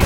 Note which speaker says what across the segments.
Speaker 1: the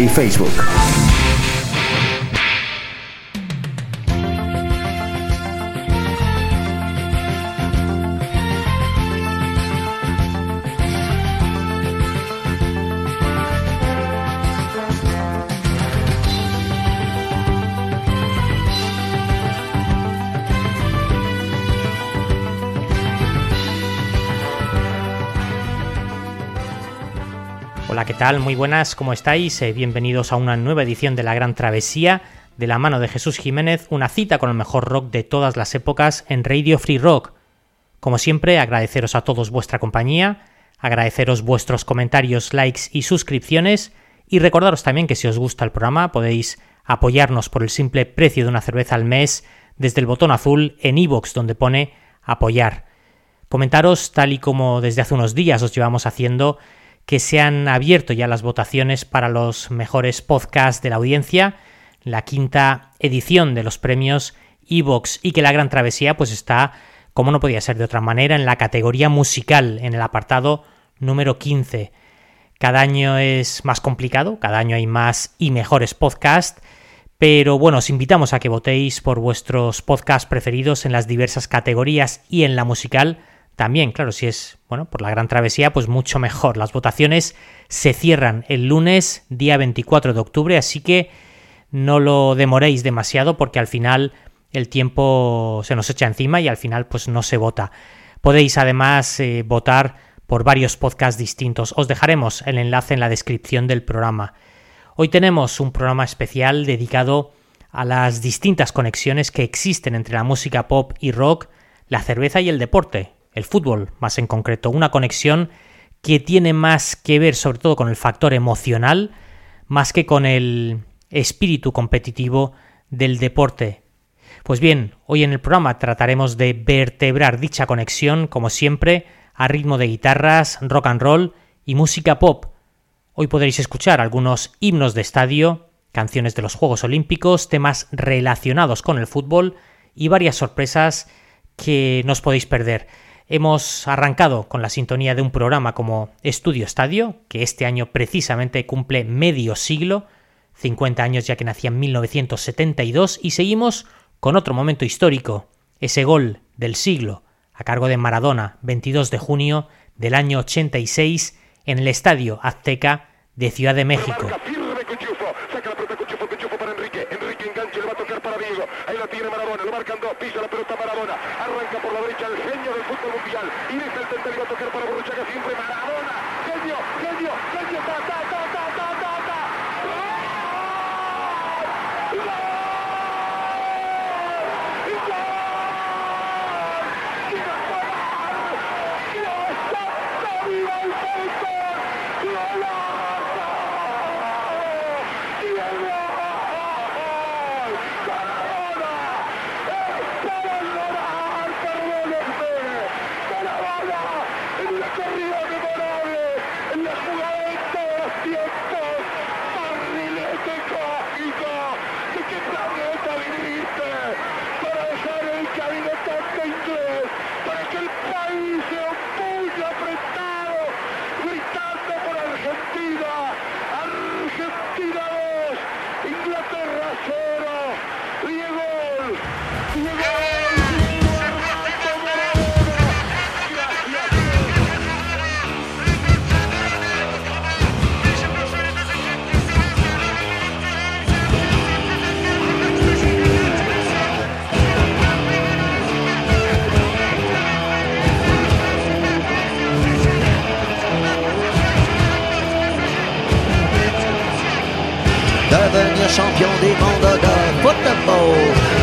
Speaker 1: y Facebook.
Speaker 2: Muy buenas, ¿cómo estáis? Eh, bienvenidos a una nueva edición de La Gran Travesía, de la mano de Jesús Jiménez, una cita con el mejor rock de todas las épocas en Radio Free Rock. Como siempre, agradeceros a todos vuestra compañía, agradeceros vuestros comentarios, likes y suscripciones, y recordaros también que si os gusta el programa podéis apoyarnos por el simple precio de una cerveza al mes desde el botón azul en iVoox donde pone apoyar. Comentaros, tal y como desde hace unos días os llevamos haciendo, que se han abierto ya las votaciones para los mejores podcasts de la audiencia, la quinta edición de los premios Evox y que la Gran Travesía pues está, como no podía ser de otra manera, en la categoría musical, en el apartado número 15. Cada año es más complicado, cada año hay más y mejores podcasts, pero bueno, os invitamos a que votéis por vuestros podcasts preferidos en las diversas categorías y en la musical también, claro, si es, bueno, por la gran travesía, pues mucho mejor. Las votaciones se cierran el lunes, día 24 de octubre, así que no lo demoréis demasiado porque al final el tiempo se nos echa encima y al final pues no se vota. Podéis además eh, votar por varios podcasts distintos. Os dejaremos el enlace en la descripción del programa. Hoy tenemos un programa especial dedicado a las distintas conexiones que existen entre la música pop y rock, la cerveza y el deporte, el fútbol más en concreto, una conexión que tiene más que ver sobre todo con el factor emocional, más que con el espíritu competitivo del deporte. Pues bien, hoy en el programa trataremos de vertebrar dicha conexión, como siempre, a ritmo de guitarras, rock and roll y música pop. Hoy podréis escuchar algunos himnos de estadio, canciones de los Juegos Olímpicos, temas relacionados con el fútbol y varias sorpresas que no os podéis perder. Hemos arrancado con la sintonía de un programa como Estudio Estadio, que este año precisamente cumple medio siglo, 50 años ya que nacía en 1972, y seguimos con otro momento histórico, ese gol del siglo, a cargo de Maradona, 22 de junio del año 86, en el Estadio Azteca de Ciudad de México.
Speaker 3: Ahí lo tiene Maradona, lo marcan dos, pisa la pelota Maradona. Arranca por la derecha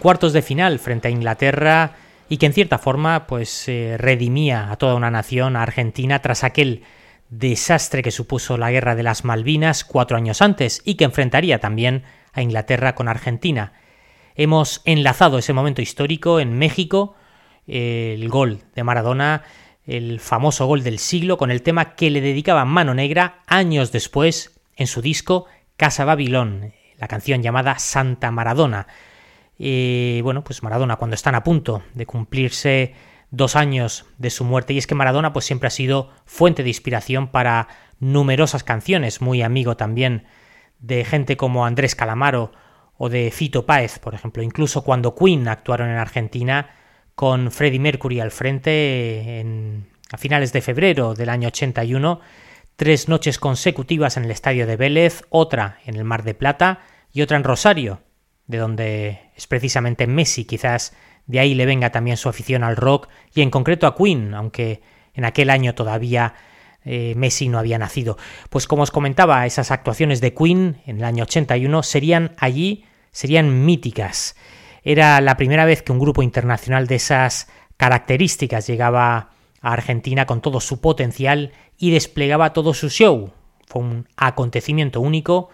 Speaker 2: Cuartos de final frente a Inglaterra y que en cierta forma pues eh, redimía a toda una nación, a Argentina, tras aquel desastre que supuso la guerra de las Malvinas cuatro años antes y que enfrentaría también a Inglaterra con Argentina. Hemos enlazado ese momento histórico en México, el gol de Maradona, el famoso gol del siglo, con el tema que le dedicaba Mano Negra años después en su disco Casa Babilón, la canción llamada Santa Maradona. Y bueno, pues Maradona, cuando están a punto de cumplirse dos años de su muerte, y es que Maradona pues siempre ha sido fuente de inspiración para numerosas canciones, muy amigo también de gente como Andrés Calamaro o de Fito Páez, por ejemplo, incluso cuando Queen actuaron en Argentina con Freddie Mercury al frente en, a finales de febrero del año 81, tres noches consecutivas en el estadio de Vélez, otra en el Mar de Plata y otra en Rosario, de donde es precisamente Messi, quizás de ahí le venga también su afición al rock y en concreto a Queen, aunque en aquel año todavía eh, Messi no había nacido. Pues como os comentaba, esas actuaciones de Queen en el año 81 serían allí, serían míticas. Era la primera vez que un grupo internacional de esas características llegaba a Argentina con todo su potencial y desplegaba todo su show. Fue un acontecimiento único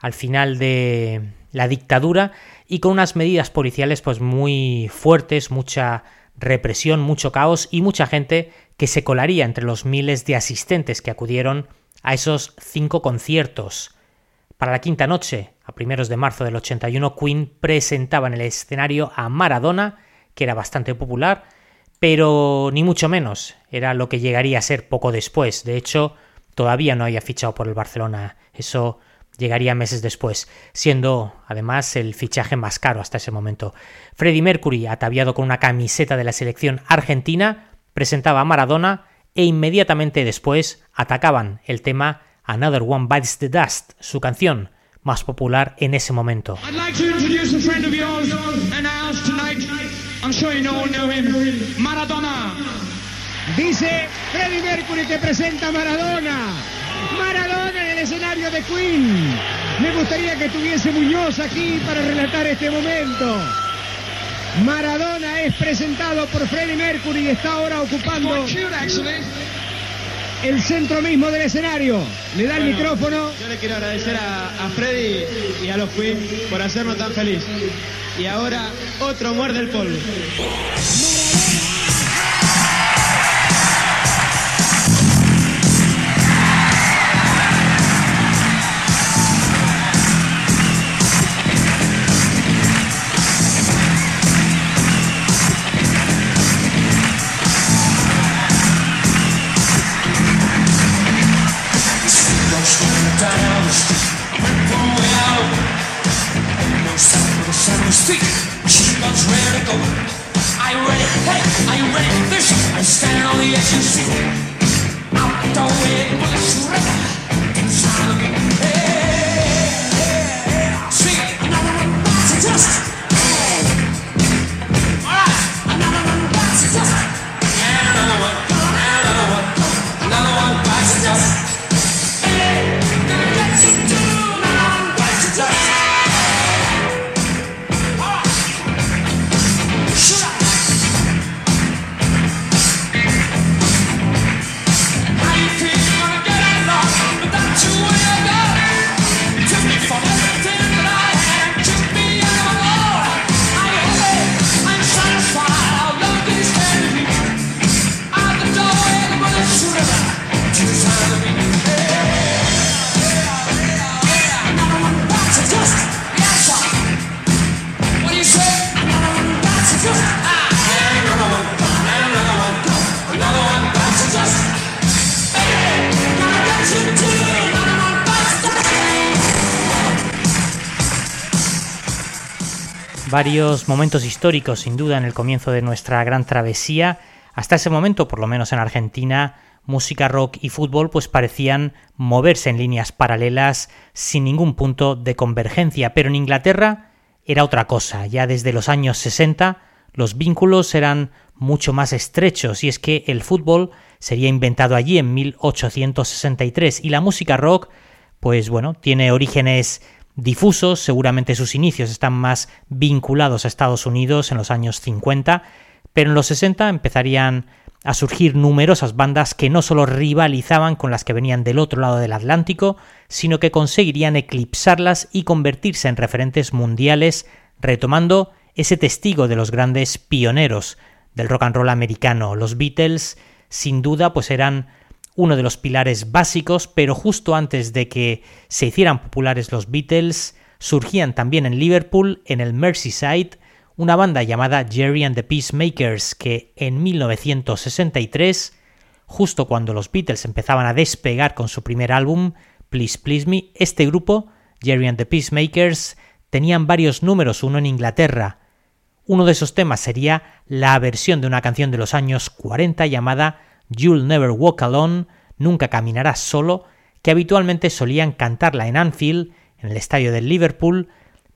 Speaker 2: al final de la dictadura y con unas medidas policiales pues muy fuertes, mucha represión, mucho caos y mucha gente que se colaría entre los miles de asistentes que acudieron a esos cinco conciertos. Para la quinta noche, a primeros de marzo del 81, Queen presentaba en el escenario a Maradona, que era bastante popular, pero ni mucho menos era lo que llegaría a ser poco después. De hecho, todavía no había fichado por el Barcelona. Eso llegaría meses después, siendo además el fichaje más caro hasta ese momento. Freddie Mercury, ataviado con una camiseta de la selección argentina, presentaba a Maradona e inmediatamente después atacaban el tema Another One Bites the Dust, su canción más popular en ese momento.
Speaker 4: Maradona. Dice Freddie Mercury presenta a Maradona. Maradona en el escenario de Queen. Me gustaría que tuviese Muñoz aquí para relatar este momento. Maradona es presentado por Freddie Mercury y está ahora ocupando el centro mismo del escenario. Le da el micrófono.
Speaker 5: Yo le quiero agradecer a, a Freddy y a los Queen por hacernos tan feliz. Y ahora otro muerde el polvo.
Speaker 6: sick. She was ready to go. Are you ready, hey, are you ready. This I'm standing on the edge and see. Out the window, it was ready.
Speaker 2: Varios momentos históricos sin duda en el comienzo de nuestra gran travesía. Hasta ese momento, por lo menos en Argentina, música rock y fútbol pues parecían moverse en líneas paralelas sin ningún punto de convergencia, pero en Inglaterra era otra cosa. Ya desde los años 60 los vínculos eran mucho más estrechos y es que el fútbol sería inventado allí en 1863 y la música rock pues bueno, tiene orígenes difusos, seguramente sus inicios están más vinculados a Estados Unidos en los años 50, pero en los 60 empezarían a surgir numerosas bandas que no solo rivalizaban con las que venían del otro lado del Atlántico, sino que conseguirían eclipsarlas y convertirse en referentes mundiales, retomando ese testigo de los grandes pioneros del rock and roll americano. Los Beatles, sin duda, pues eran uno de los pilares básicos, pero justo antes de que se hicieran populares los Beatles, surgían también en Liverpool, en el Merseyside, una banda llamada Jerry and the Peacemakers que en 1963, justo cuando los Beatles empezaban a despegar con su primer álbum, Please Please Me, este grupo, Jerry and the Peacemakers, tenían varios números uno en Inglaterra. Uno de esos temas sería la versión de una canción de los años 40 llamada You'll Never Walk Alone, Nunca Caminarás Solo, que habitualmente solían cantarla en Anfield, en el estadio del Liverpool,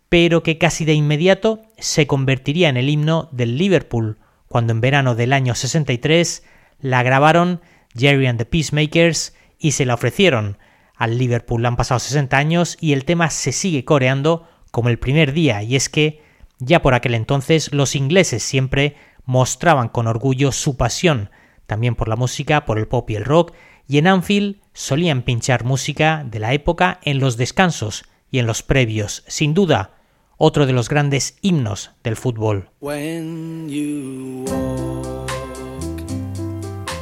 Speaker 2: pero que casi de inmediato se convertiría en el himno del Liverpool, cuando en verano del año 63 la grabaron Jerry and the Peacemakers y se la ofrecieron al Liverpool. Han pasado 60 años y el tema se sigue coreando como el primer día, y es que ya por aquel entonces los ingleses siempre mostraban con orgullo su pasión también por la música, por el pop y el rock, y en Anfield solían pinchar música de la época en los descansos y en los previos. Sin duda, otro de los grandes himnos del fútbol.
Speaker 7: You walk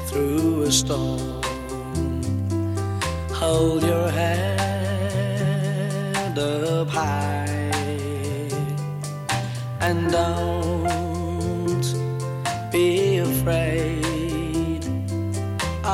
Speaker 7: through a storm, hold your head up high and don't be afraid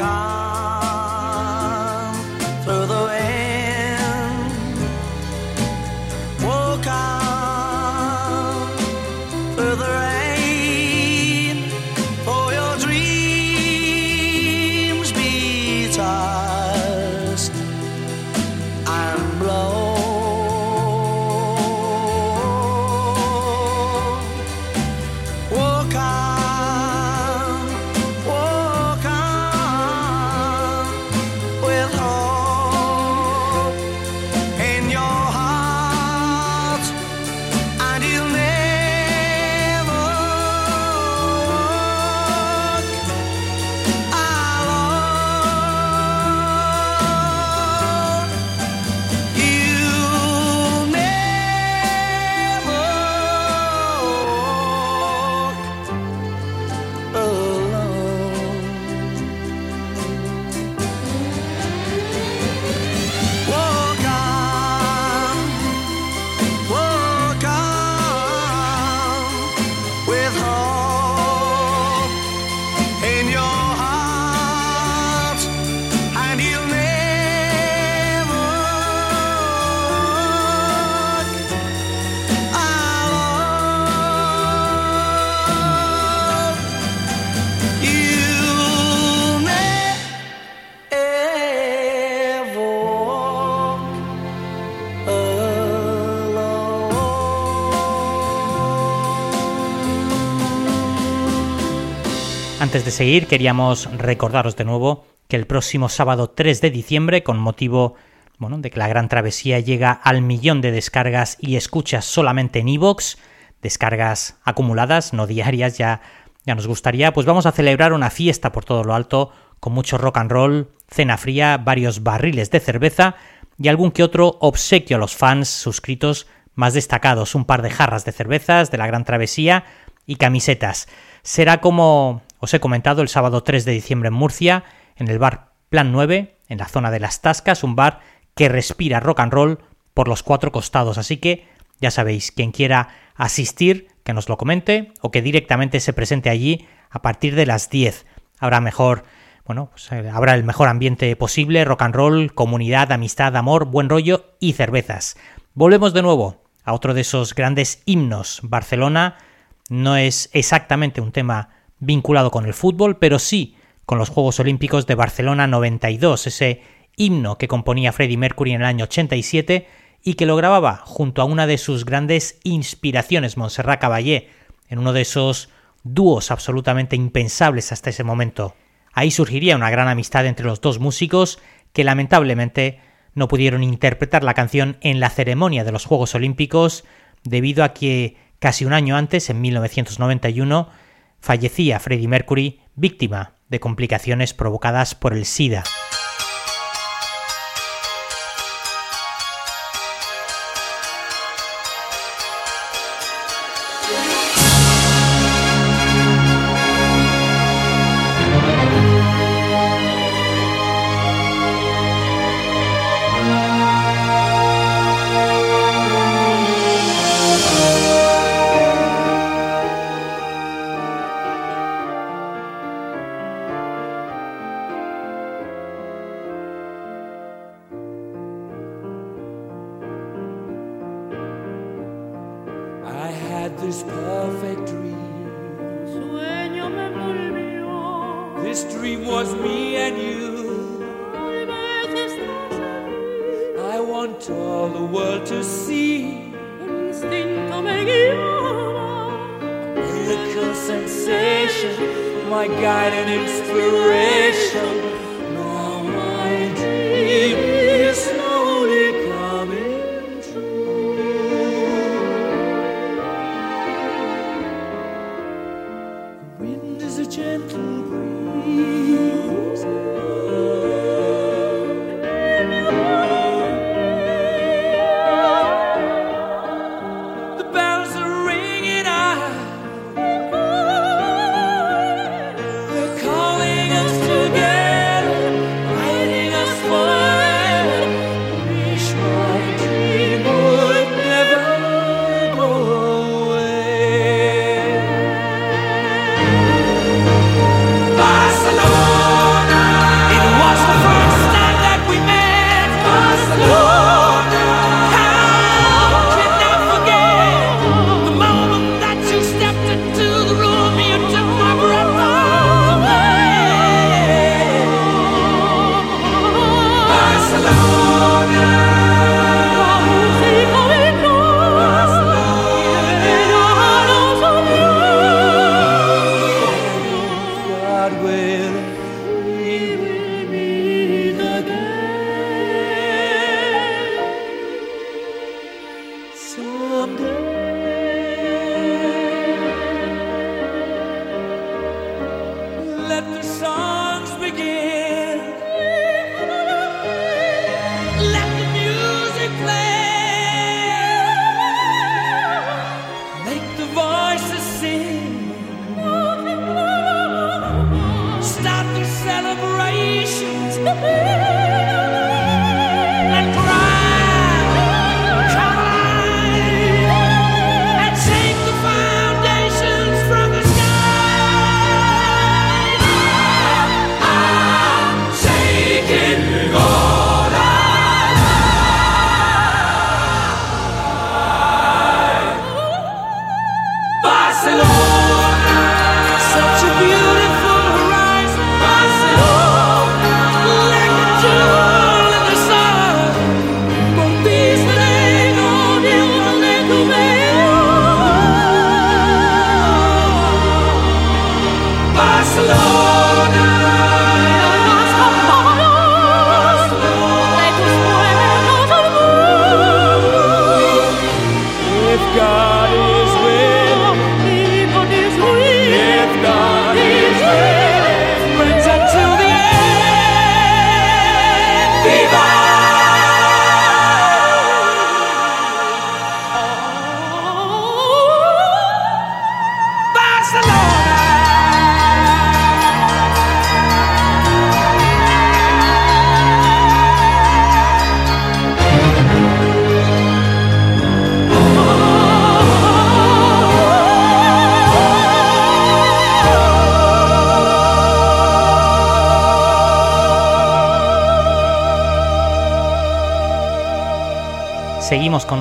Speaker 7: Walk
Speaker 2: seguir, queríamos recordaros de nuevo que el próximo sábado 3 de diciembre, con motivo bueno, de que la gran travesía llega al millón de descargas y escuchas solamente en iVoox, descargas acumuladas, no diarias, ya, ya nos gustaría, pues vamos a celebrar una fiesta por todo lo alto, con mucho rock and roll, cena fría, varios barriles de cerveza y algún que otro obsequio a los fans suscritos más destacados, un par de jarras de cervezas de la gran travesía y camisetas. Será como os he comentado el sábado 3 de diciembre en Murcia, en el bar Plan 9, en la zona de Las Tascas, un bar que respira rock and roll por los cuatro costados, así que ya sabéis, quien quiera asistir, que nos lo comente o que directamente se presente allí a partir de las 10. Habrá mejor,
Speaker 6: bueno, pues eh, habrá el mejor ambiente posible, rock and roll, comunidad, amistad, amor, buen rollo y cervezas. Volvemos de nuevo a otro de esos grandes himnos. Barcelona no es exactamente un tema vinculado con el fútbol, pero sí con los Juegos Olímpicos de Barcelona 92, ese himno que componía Freddie Mercury en el año 87 y que lo grababa junto a una de sus grandes inspiraciones, Montserrat Caballé, en uno de esos dúos absolutamente impensables hasta ese momento. Ahí surgiría una gran amistad entre los dos músicos que lamentablemente no pudieron interpretar la canción en la ceremonia de los Juegos Olímpicos debido a que casi un año antes, en 1991, fallecía Freddie Mercury víctima de complicaciones provocadas por el SIDA.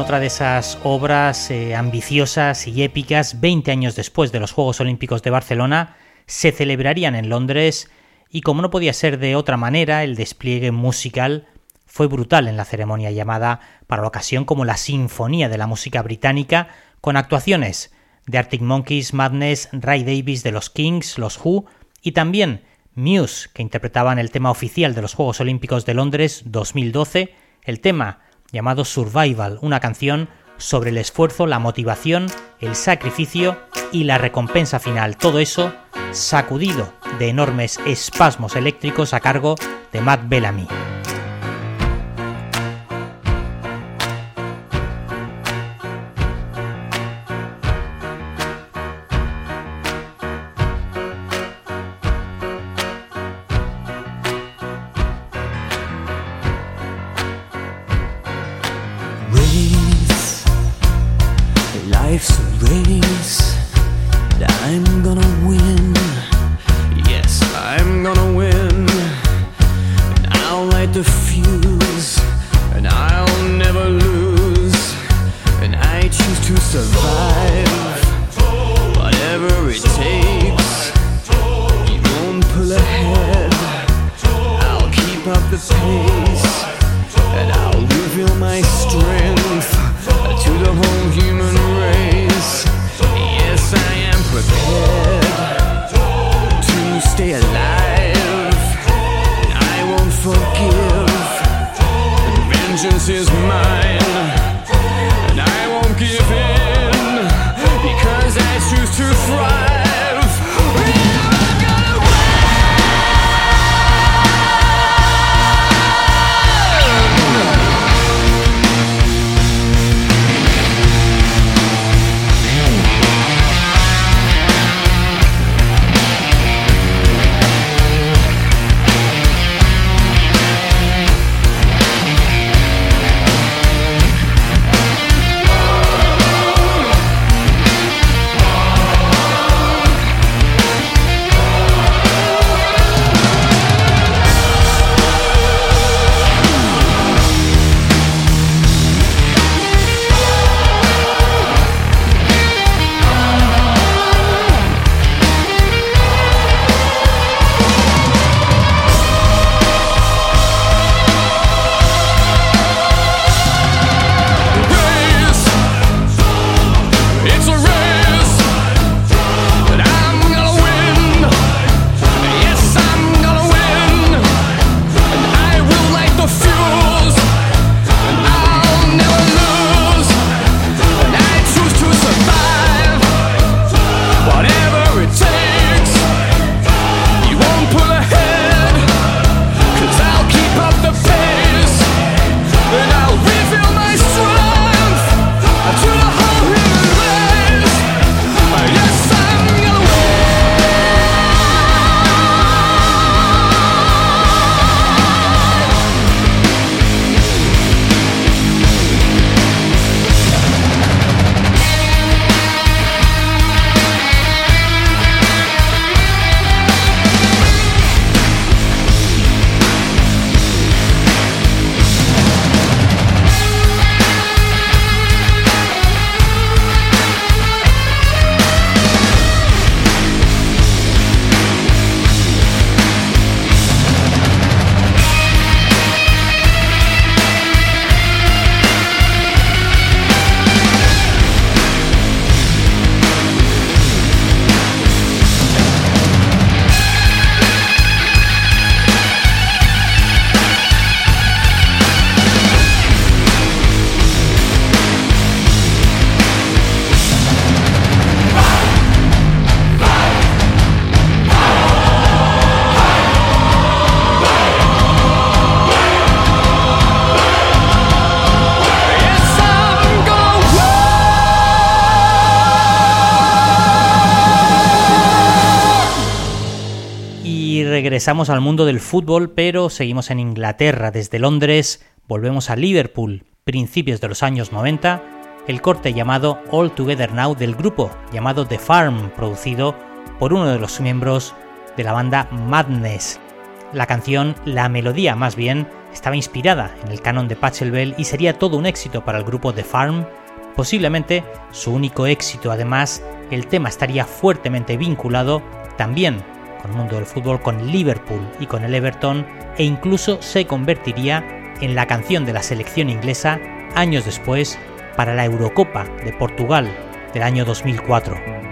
Speaker 8: Otra de esas obras eh, ambiciosas y épicas. 20 años después de los Juegos Olímpicos de Barcelona, se celebrarían en Londres y como no podía ser de otra manera, el despliegue musical fue brutal en la ceremonia llamada para la ocasión como la Sinfonía de la Música Británica, con actuaciones de Arctic Monkeys, Madness, Ray Davis de los Kings, los Who y también Muse, que interpretaban el tema oficial de los Juegos Olímpicos de Londres 2012, el tema llamado Survival, una canción sobre el esfuerzo, la motivación, el sacrificio y la recompensa final. Todo eso sacudido de enormes espasmos eléctricos a cargo de Matt Bellamy. Regresamos al mundo del fútbol, pero seguimos en Inglaterra. Desde Londres volvemos a Liverpool, principios de los años 90, el corte llamado All Together Now del grupo llamado The Farm, producido por uno de los miembros de la banda Madness.
Speaker 6: La canción, la melodía más bien, estaba inspirada en el canon de Pachelbel y sería todo un éxito para el grupo The Farm, posiblemente su único éxito. Además, el tema estaría fuertemente vinculado también con el mundo del fútbol, con Liverpool y con el Everton, e incluso se convertiría en la canción de la selección inglesa años después para la Eurocopa de Portugal del año 2004.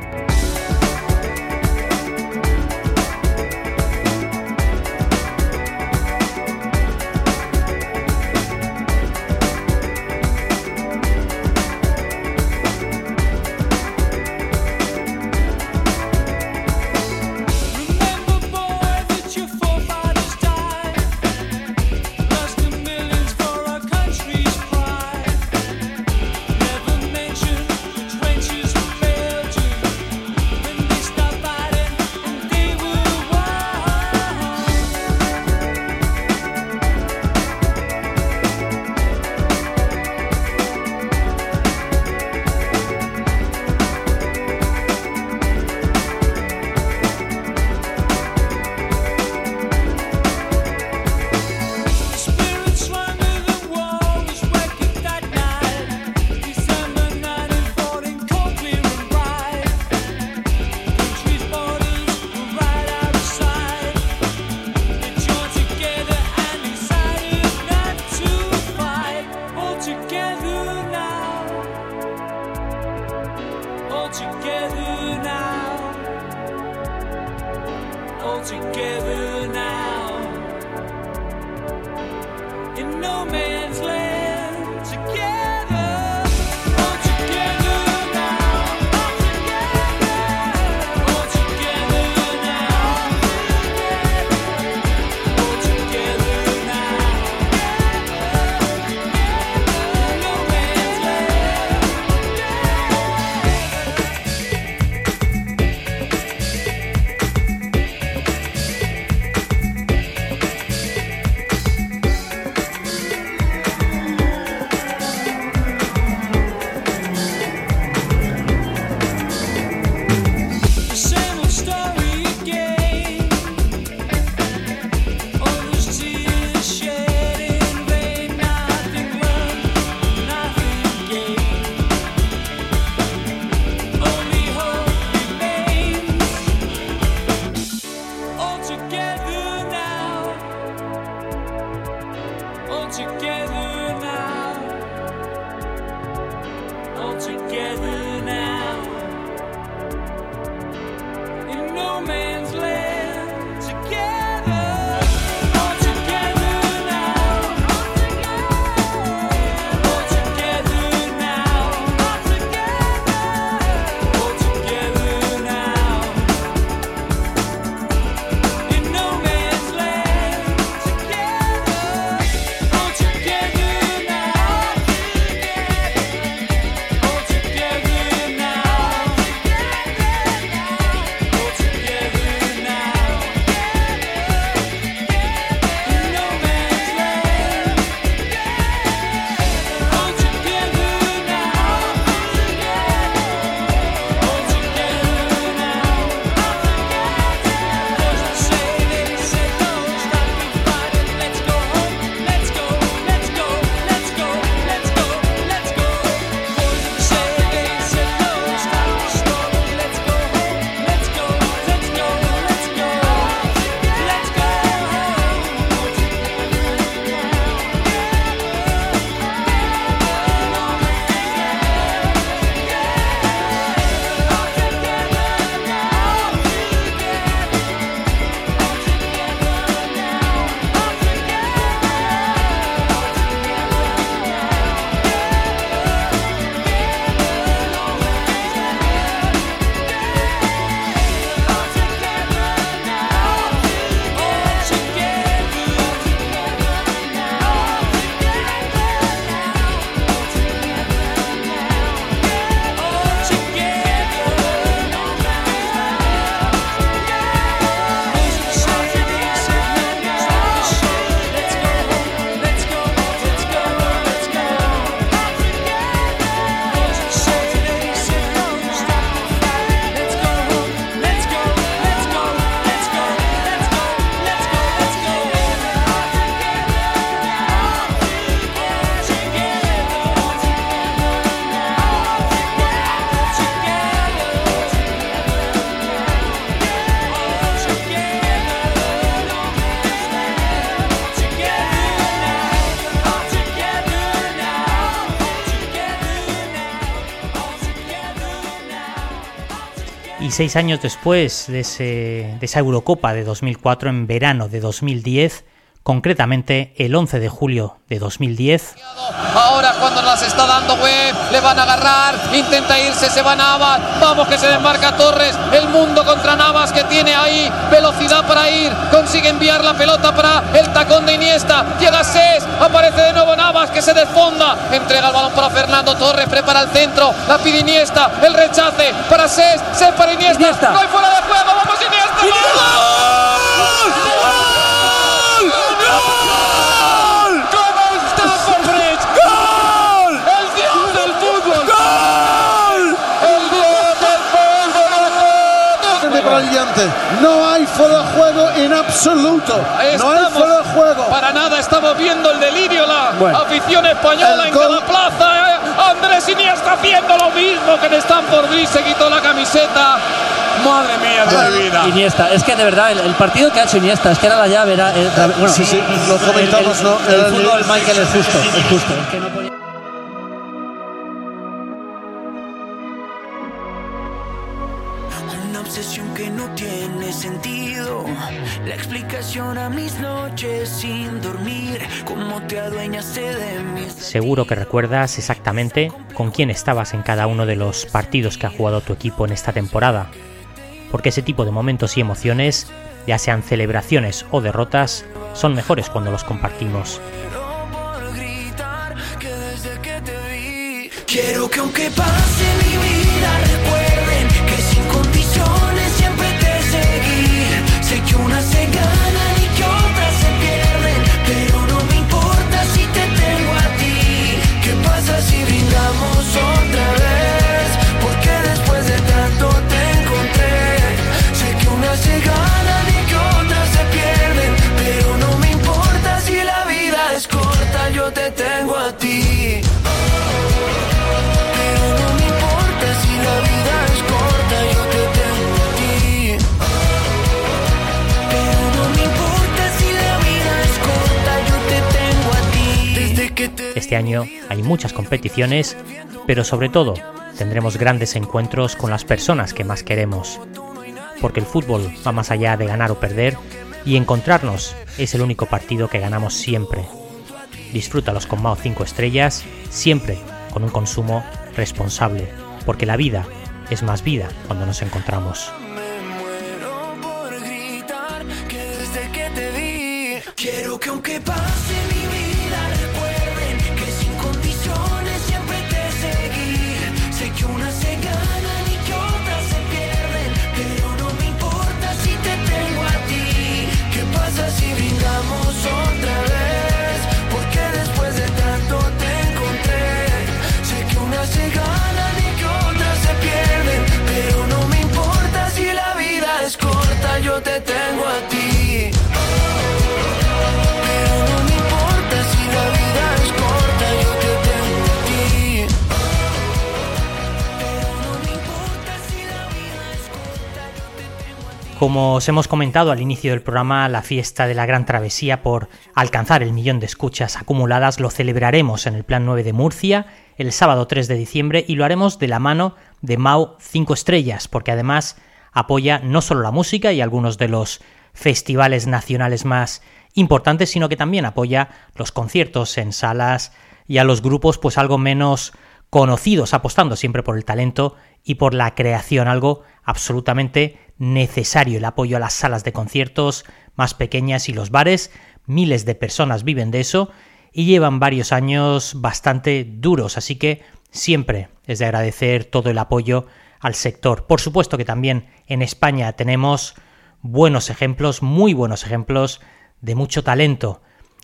Speaker 6: all together now. In no man.
Speaker 2: 16 años después de, esa Eurocopa de 2004, en verano de 2010, concretamente el 11 de julio de 2010.
Speaker 9: Ahora cuando las está dando Web, le van a agarrar, intenta irse, se va Navas, vamos que se desmarca Torres, el mundo contra Navas que tiene ahí velocidad para ir, consigue enviar la pelota para el tacón de Iniesta, llega Ses, aparece de nuevo Navas que se desfonda, entrega el balón para Fernando Torres, prepara el centro, la pide Iniesta, el rechace para Ses, Ses para Iniesta,
Speaker 10: Iniesta.
Speaker 9: no hay fuera de juego, vamos Iniesta, ¿Cómo está Fabregas? ¡Gol! ¡El dios del fútbol! ¡Gol! ¡El dios del fútbol!
Speaker 11: de brillante. No hay fuera de juego en absoluto. No hay fuera de juego.
Speaker 9: Para nada estamos viendo el delirio, la
Speaker 11: Bueno.
Speaker 9: afición española
Speaker 11: El
Speaker 9: en
Speaker 11: gol-
Speaker 9: cada plaza. eh. Andrés Iniesta haciendo lo mismo que en Stanford Bridge, se quitó la camiseta. Madre mía de mi vida.
Speaker 10: Iniesta, es que de verdad, el, el partido que ha hecho Iniesta, es que era la llave, era, era- bueno,
Speaker 11: Sí, sí, lo
Speaker 10: el-
Speaker 11: comentamos,
Speaker 10: el,
Speaker 11: ¿no?
Speaker 10: El,
Speaker 11: el-
Speaker 10: fútbol, Michael, es justo, es justo. es que no podía-
Speaker 12: noches sin dormir. Cómo te adueñaste de mis.
Speaker 2: Seguro que recuerdas exactamente con quién estabas en cada uno de los partidos que ha jugado tu equipo en esta temporada. Porque ese tipo de momentos y emociones, ya sean celebraciones o derrotas, son mejores cuando los compartimos.
Speaker 12: Quiero que aunque pase mi vida recuerden que sin condiciones siempre te seguí. Sé que unas
Speaker 2: Este año hay muchas competiciones, pero sobre todo tendremos grandes encuentros con las personas que más queremos. Porque el fútbol va más allá de ganar o perder y encontrarnos es el único partido que ganamos siempre. Disfrútalos con Mao 5 estrellas, siempre con un consumo responsable, porque la vida es más vida cuando nos encontramos.
Speaker 12: Brindamos otra vez
Speaker 2: Como os hemos comentado al inicio del programa, la fiesta de la Gran Travesía por alcanzar el millón de escuchas acumuladas lo celebraremos en el Plan 9 de Murcia el sábado 3 de diciembre y lo haremos de la mano de Mau 5 Estrellas, porque además apoya no solo la música y algunos de los festivales nacionales más importantes, sino que también apoya los conciertos en salas y a los grupos pues algo menos conocidos, apostando siempre por el talento y por la creación, algo absolutamente necesario, el apoyo a las salas de conciertos más pequeñas y los bares, miles de personas viven de eso y llevan varios años bastante duros, así que siempre es de agradecer todo el apoyo al sector. Por supuesto que también en España tenemos buenos ejemplos, muy buenos ejemplos de mucho talento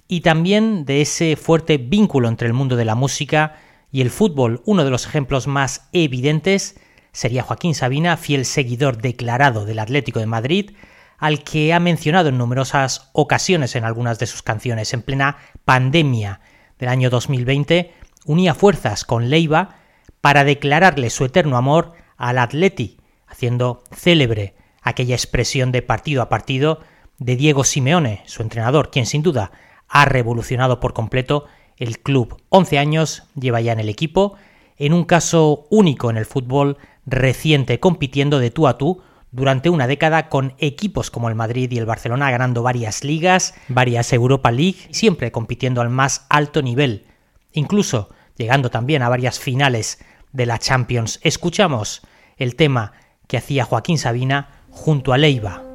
Speaker 2: y también de ese fuerte vínculo entre el mundo de la música y el fútbol. Uno de los ejemplos más evidentes sería Joaquín Sabina, fiel seguidor declarado del Atlético de Madrid, al que ha mencionado en numerosas ocasiones en algunas de sus canciones. En plena pandemia del año 2020, unía fuerzas con Leiva para declararle su eterno amor al Atleti, haciendo célebre aquella expresión de partido a partido de Diego Simeone, su entrenador, quien sin duda ha revolucionado por completo el club. 11 años lleva ya en el equipo, en un caso único en el fútbol reciente compitiendo de tú a tú durante una década con equipos como el Madrid y el Barcelona ganando varias ligas, varias Europa League, siempre compitiendo al más alto nivel, incluso llegando también a varias finales de la Champions. Escuchamos el tema que hacía Joaquín Sabina junto a Leiva.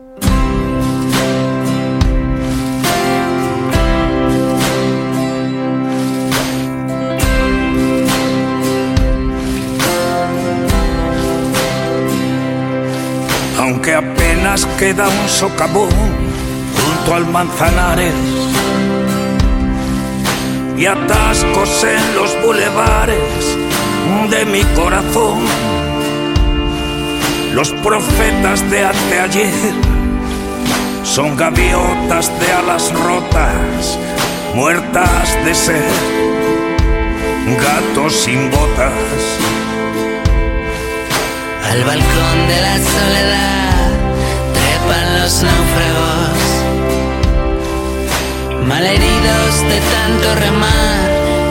Speaker 13: Aunque apenas queda un socavón junto al Manzanares. Y atascos en los bulevares de mi corazón. Los profetas de anteayer son gaviotas de alas rotas, muertas de sed, gatos sin botas.
Speaker 14: Al balcón de la soledad los náufragos, malheridos de tanto remar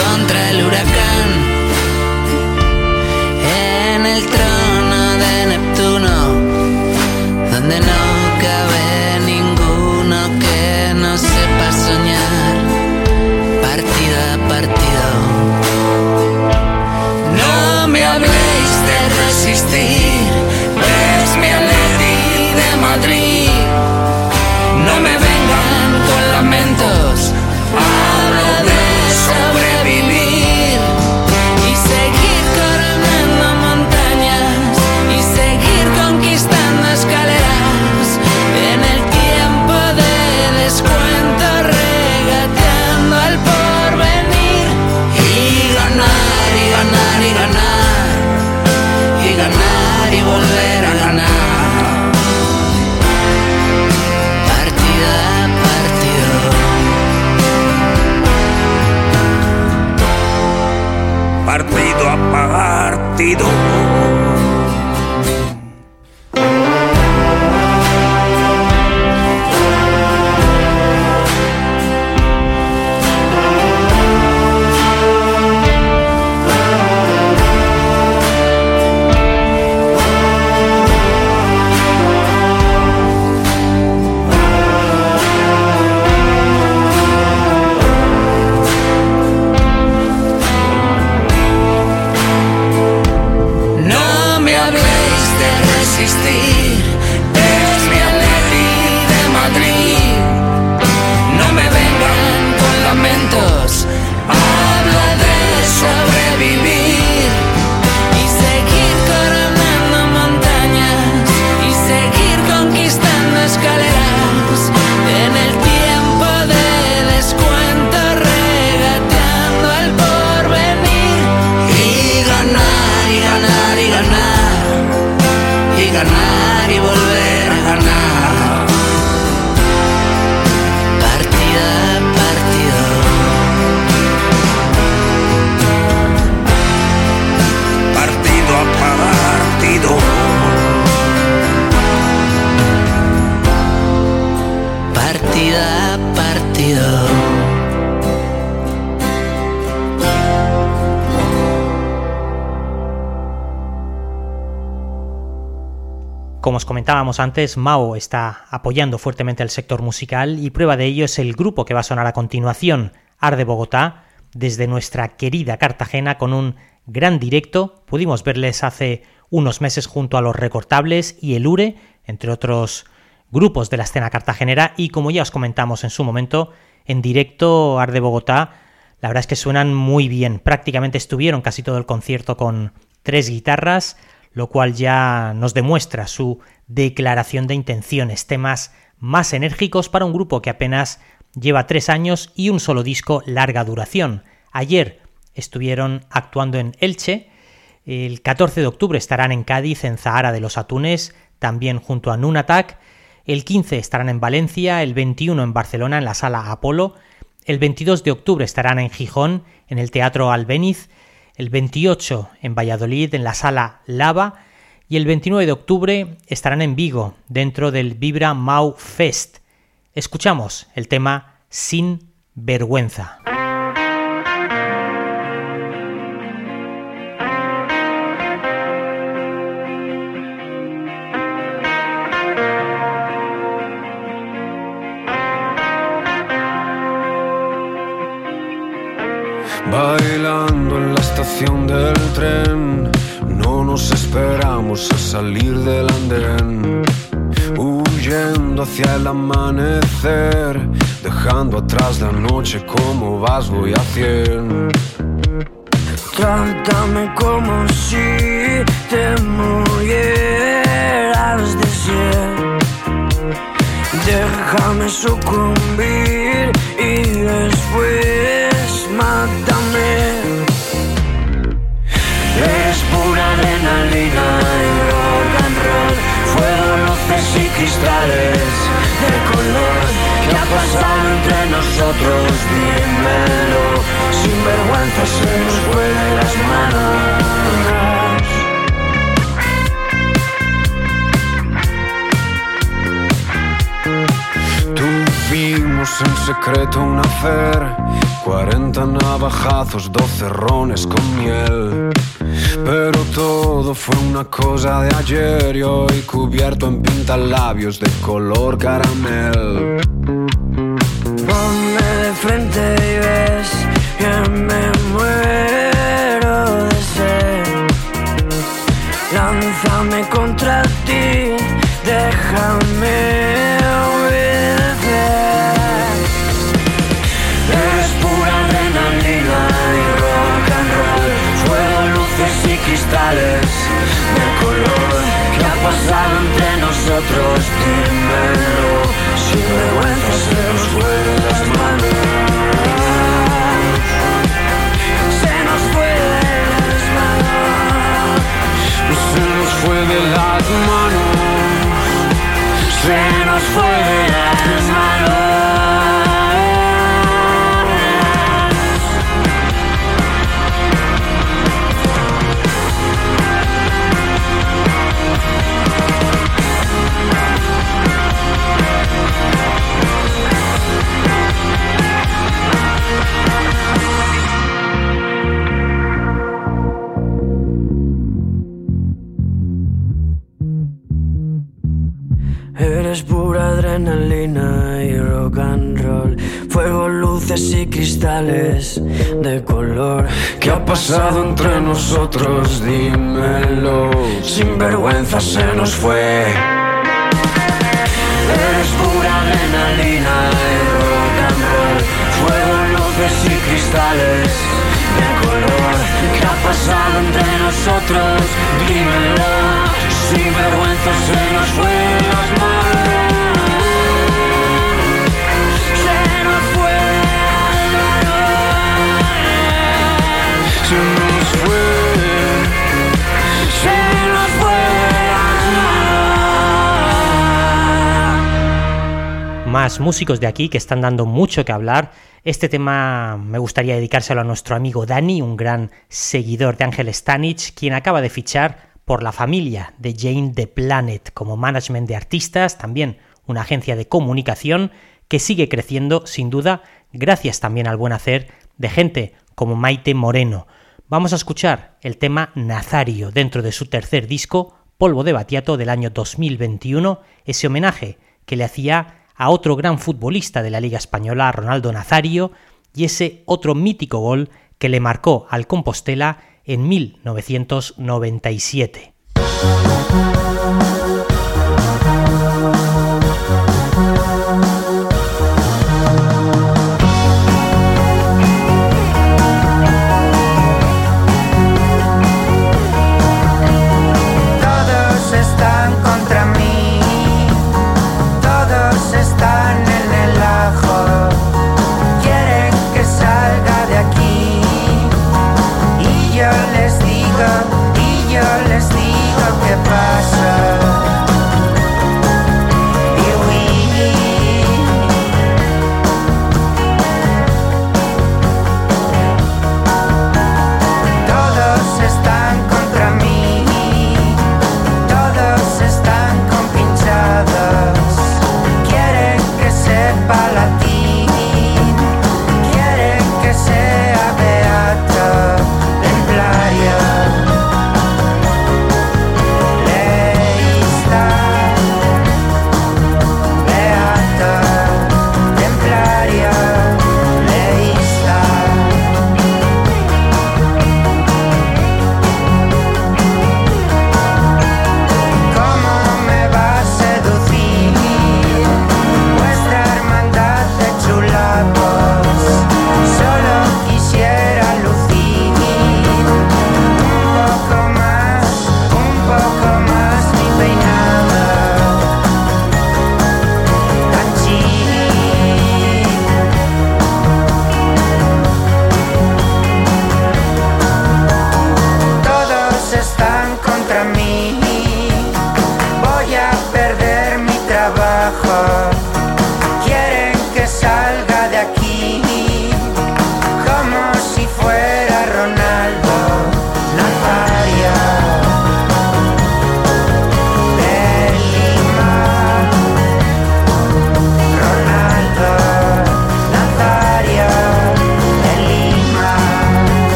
Speaker 14: contra el huracán. En el trono de Neptuno, donde no
Speaker 2: antes, Mao está apoyando fuertemente al sector musical y prueba de ello es el grupo que va a sonar a continuación, Arde Bogotá, desde nuestra querida Cartagena con un gran directo. Pudimos verles hace unos meses junto a los Recortables y el URE, entre otros grupos de la escena cartagenera y como ya os comentamos en su momento, en directo Arde Bogotá, la verdad es que suenan muy bien. Prácticamente estuvieron casi todo el concierto con tres guitarras, lo cual ya nos demuestra su declaración de intenciones, temas más enérgicos para un grupo que apenas lleva tres años y un solo disco larga duración. Ayer estuvieron actuando en Elche, el 14 de octubre estarán en Cádiz, en Zahara de los Atunes, también junto a Nunatak, el 15 estarán en Valencia, el 21 en Barcelona en la sala Apolo, el 22 de octubre estarán en Gijón, en el Teatro Albéniz, el 28 en Valladolid, en la sala Lava, y el 29 de octubre estarán en Vigo, dentro del Vibra Mau Fest. Escuchamos el tema Sin Vergüenza.
Speaker 15: Del tren, no nos esperamos a salir del andén. Huyendo hacia el amanecer, dejando atrás la noche como vas voy a cien.
Speaker 8: Trátame como si te murieras de sed. Déjame sucumbir y después mátame. Adrenalina y rock and luces y cristales de color. ¿Qué ha pasado entre nosotros? Dímelo. Sin vergüenza se nos de las manos.
Speaker 15: Tuvimos en secreto un afer, 40 navajazos, 12 rones con miel. Pero todo fue una cosa de ayer y hoy cubierto en pintalabios de color caramel.
Speaker 8: Ponme de frente y ves que me nosotros? Dímelo. Sin vergüenza se nos de las manos. Se nos fue de las manos.
Speaker 15: Se nos fue de las manos.
Speaker 8: Se nos fue de
Speaker 15: pasado entre nosotros? Dímelo.
Speaker 8: Sin vergüenza se nos fue. Eres pura adrenalina y rock and fuego, luces y cristales de color. ¿Qué ha pasado entre nosotros? Dímelo. Sin vergüenza se nos fue las manos.
Speaker 2: Más músicos de aquí que están dando mucho que hablar. Este tema me gustaría dedicárselo a nuestro amigo Dani, un gran seguidor de Ángel Stanich, quien acaba de fichar por la familia de Jane the Planet como management de artistas, también una agencia de comunicación que sigue creciendo sin duda gracias también al buen hacer de gente como Maite Moreno. Vamos a escuchar el tema Nazario dentro de su tercer disco, Polvo de Batiato del año 2021, ese homenaje que le hacía a otro gran futbolista de la Liga Española, Ronaldo Nazario, y ese otro mítico gol que le marcó al Compostela en 1997.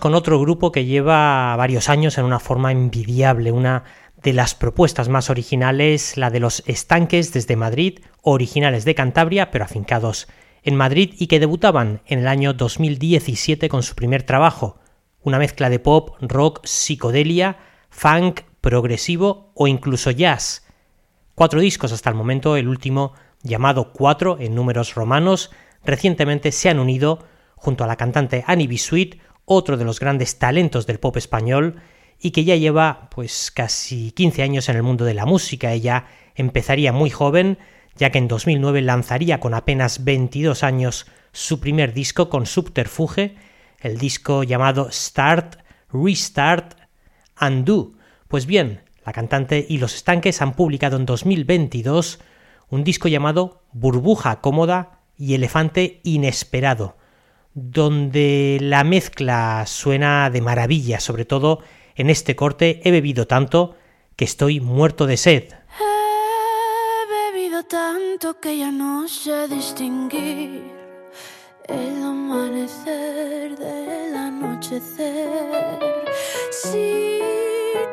Speaker 2: Con otro grupo que lleva varios años en una forma envidiable, una de las propuestas más originales, la de los estanques desde Madrid, originales de Cantabria, pero afincados en Madrid y que debutaban en el año 2017 con su primer trabajo, una mezcla de pop, rock, psicodelia, funk, progresivo o incluso jazz. Cuatro discos hasta el momento, el último llamado Cuatro en números romanos, recientemente se han unido junto a la cantante Annie Bisuit, otro de los grandes talentos del pop español y que ya lleva pues casi 15 años en el mundo de la música. Ella empezaría muy joven, ya que en 2009 lanzaría con apenas 22 años su primer disco con Subterfuge, el disco llamado Start, Restart, Undo. Pues bien, la cantante y los estanques han publicado en 2022 un disco llamado Burbuja Cómoda y Elefante Inesperado, donde la mezcla suena de maravilla, sobre todo en este corte he bebido tanto que estoy muerto de sed.
Speaker 16: He bebido tanto que ya no sé distinguir el amanecer del anochecer. Si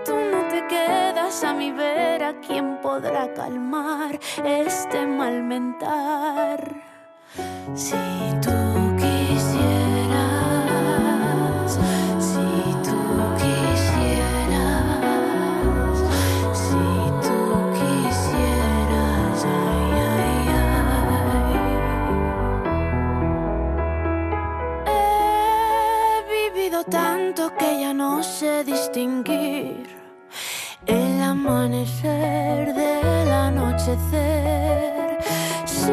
Speaker 16: tú no te quedas a mi vera, ¿quién podrá calmar este mal mentar? Si tú que ya no sé distinguir el amanecer del anochecer. Si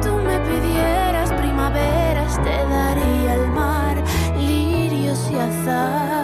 Speaker 16: tú me pidieras primaveras, te daría el mar, lirios y azar.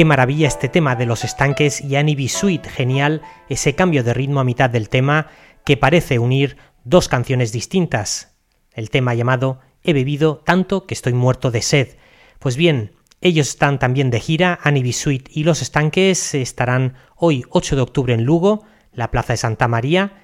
Speaker 2: Qué maravilla este tema de los estanques y Annie B. Sweet, genial ese cambio de ritmo a mitad del tema que parece unir dos canciones distintas. El tema llamado He bebido tanto que estoy muerto de sed. Pues bien, ellos están también de gira, Annie B. Sweet y Los Estanques estarán hoy 8 de octubre en Lugo, la Plaza de Santa María,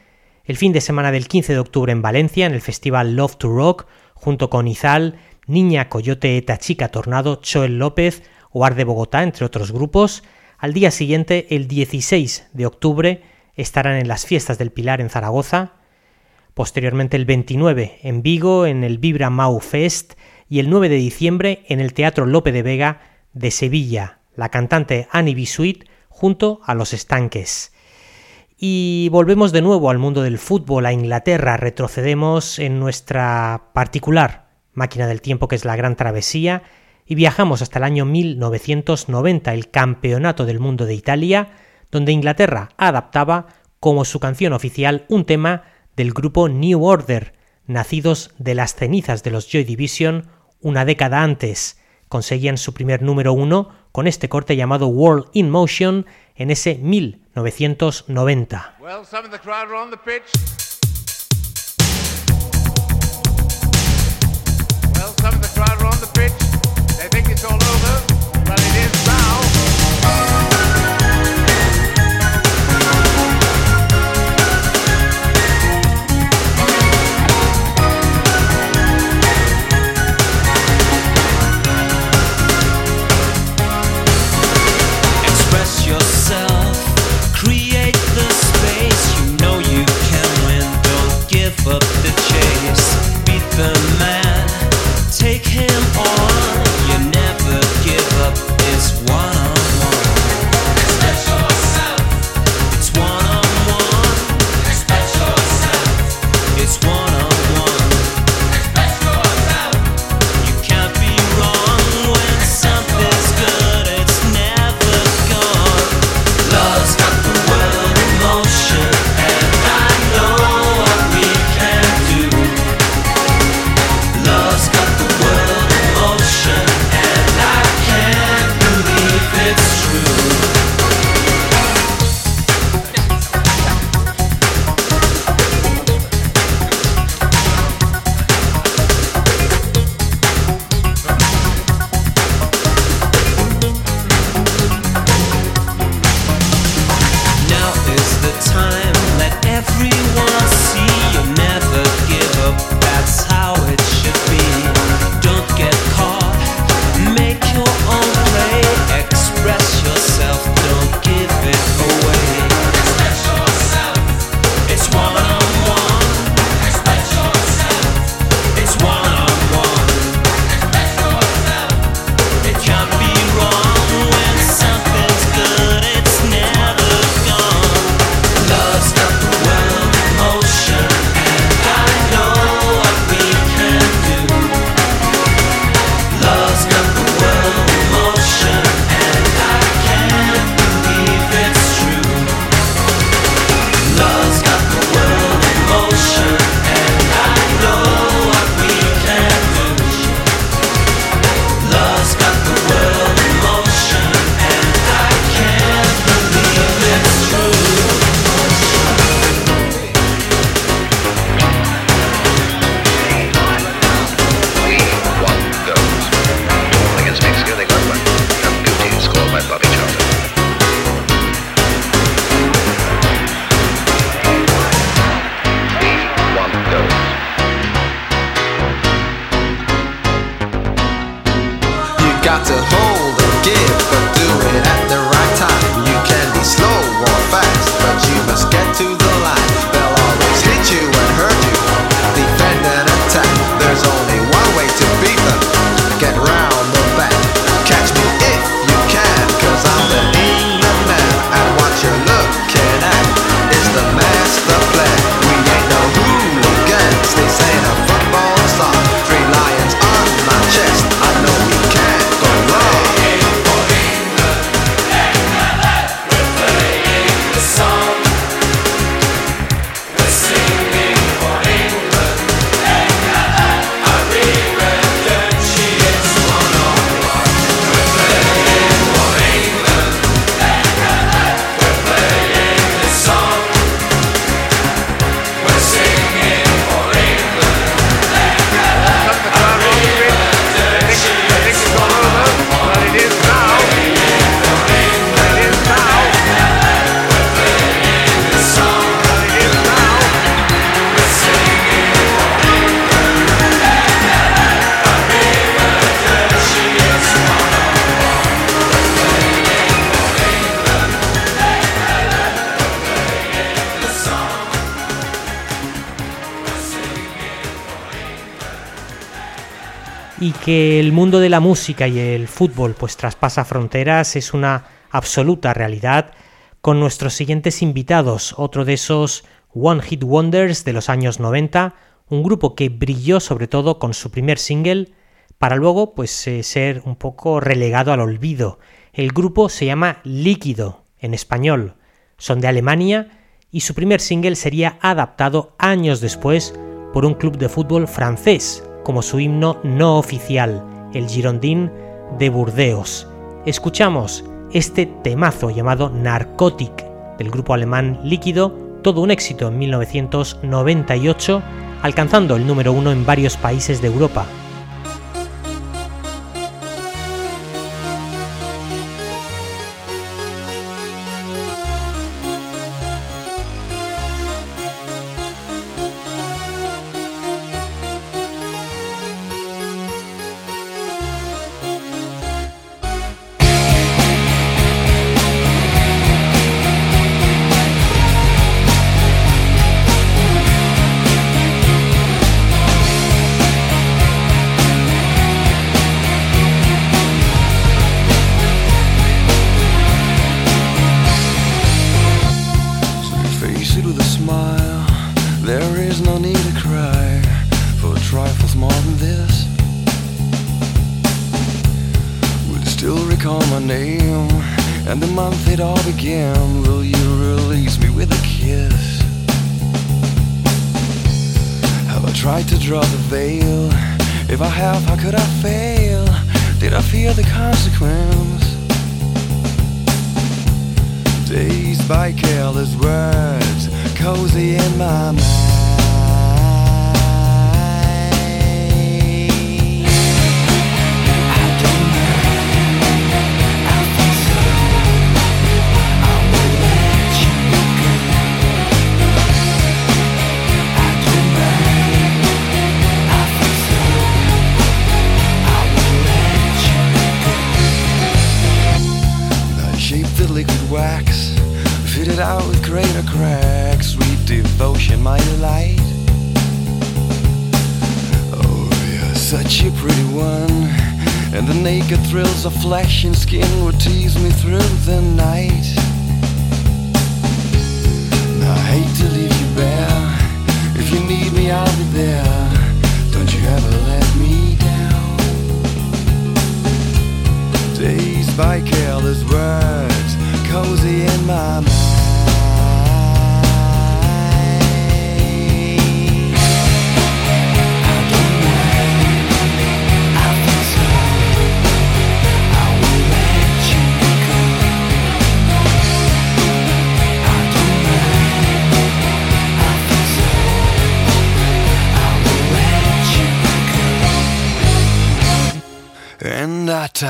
Speaker 2: el fin de semana del 15 de octubre en Valencia, en el festival Love to Rock, junto con Izal, Niña Coyote Eta Chica Tornado, Choel López o Ar de Bogotá, entre otros grupos. Al día siguiente, el 16 de octubre, estarán en las fiestas del Pilar en Zaragoza. Posteriormente, el 29 en Vigo, en el Vibra Mau Fest. Y el 9 de diciembre, en el Teatro Lope de Vega de Sevilla, la cantante Annie Bisuit junto a los estanques. Y volvemos de nuevo al mundo del fútbol, a Inglaterra, retrocedemos en nuestra particular máquina del tiempo que es la Gran Travesía y viajamos hasta el año 1990, el Campeonato del Mundo de Italia, donde Inglaterra adaptaba como su canción oficial un tema del grupo New Order, nacidos de las cenizas de los Joy Division una década antes. Conseguían su primer número uno con este corte llamado World in Motion en ese 1990.
Speaker 3: Well, some of the crowd
Speaker 15: que el mundo de la música y el fútbol pues traspasa fronteras es una absoluta realidad con nuestros siguientes invitados, otro de esos One Hit Wonders de los años 90, un grupo que brilló sobre todo con su primer single para luego pues eh, ser un poco relegado al olvido. El grupo se llama Líquido en español. Son de Alemania y su primer single sería adaptado años después por un club de fútbol francés como su himno no oficial, el Girondin de Burdeos. Escuchamos este temazo llamado Narcotic del grupo alemán Líquido, todo un éxito en 1998, alcanzando el número uno en varios países de Europa,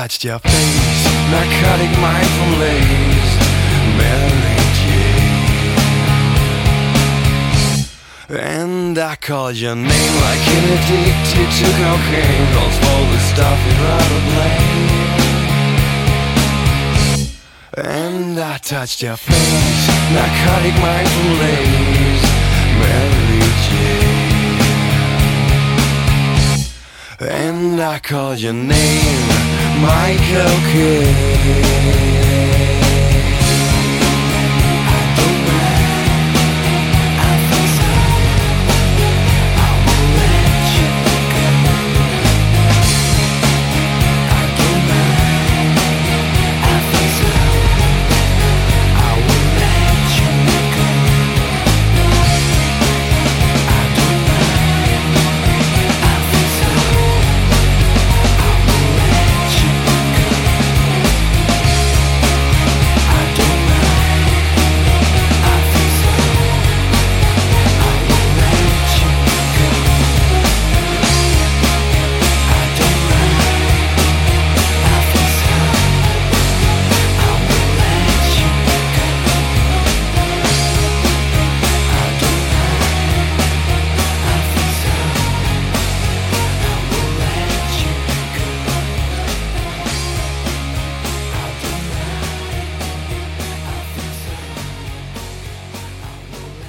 Speaker 12: touched your face. Narcotic mindful lace. Mary Jane And I called your name like an addicted to cocaine. Calls all the stuff you'd rather blame And I touched your face. Narcotic mindful lace. Mary Jane and I called your name Michael Kidd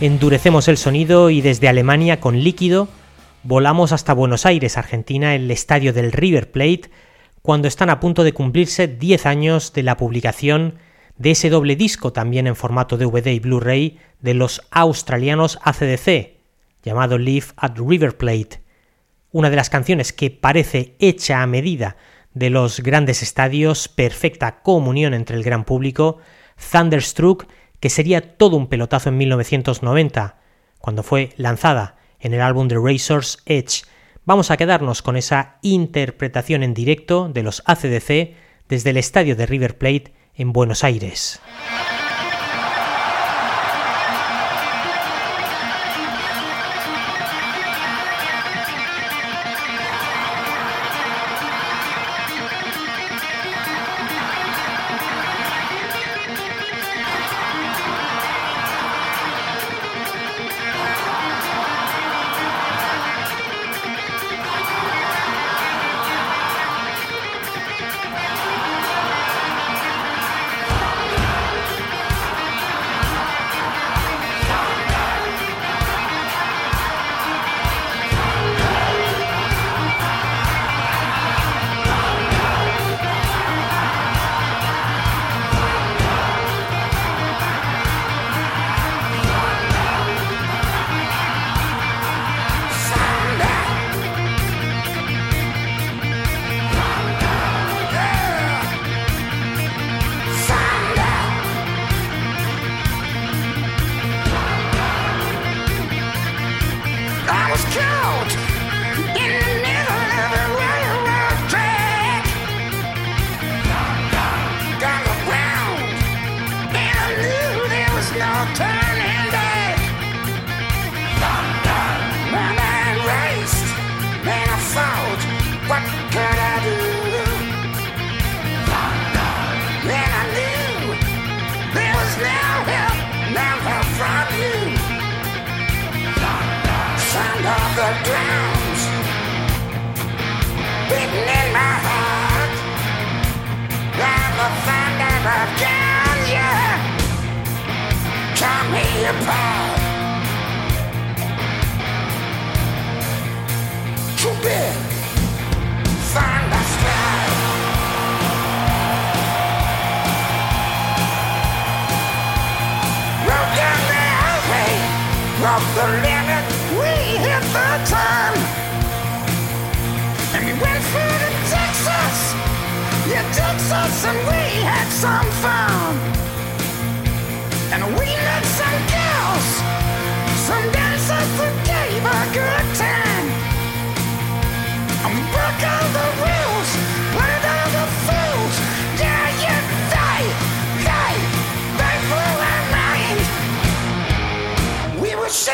Speaker 12: endurecemos el sonido y desde Alemania con líquido
Speaker 2: volamos hasta Buenos Aires, Argentina, el estadio del River Plate, cuando están a punto de cumplirse 10 años de la publicación de ese doble disco, también en formato DVD y Blu-ray, de los australianos ACDC, llamado Live at River Plate. Una de las canciones que parece hecha a medida de los grandes estadios, perfecta comunión entre el gran público, Thunderstruck, que sería todo un pelotazo en 1990, cuando fue lanzada en el álbum The Razor's Edge. Vamos a quedarnos con esa interpretación en directo de los ACDC desde el estadio de River Plate en Buenos Aires.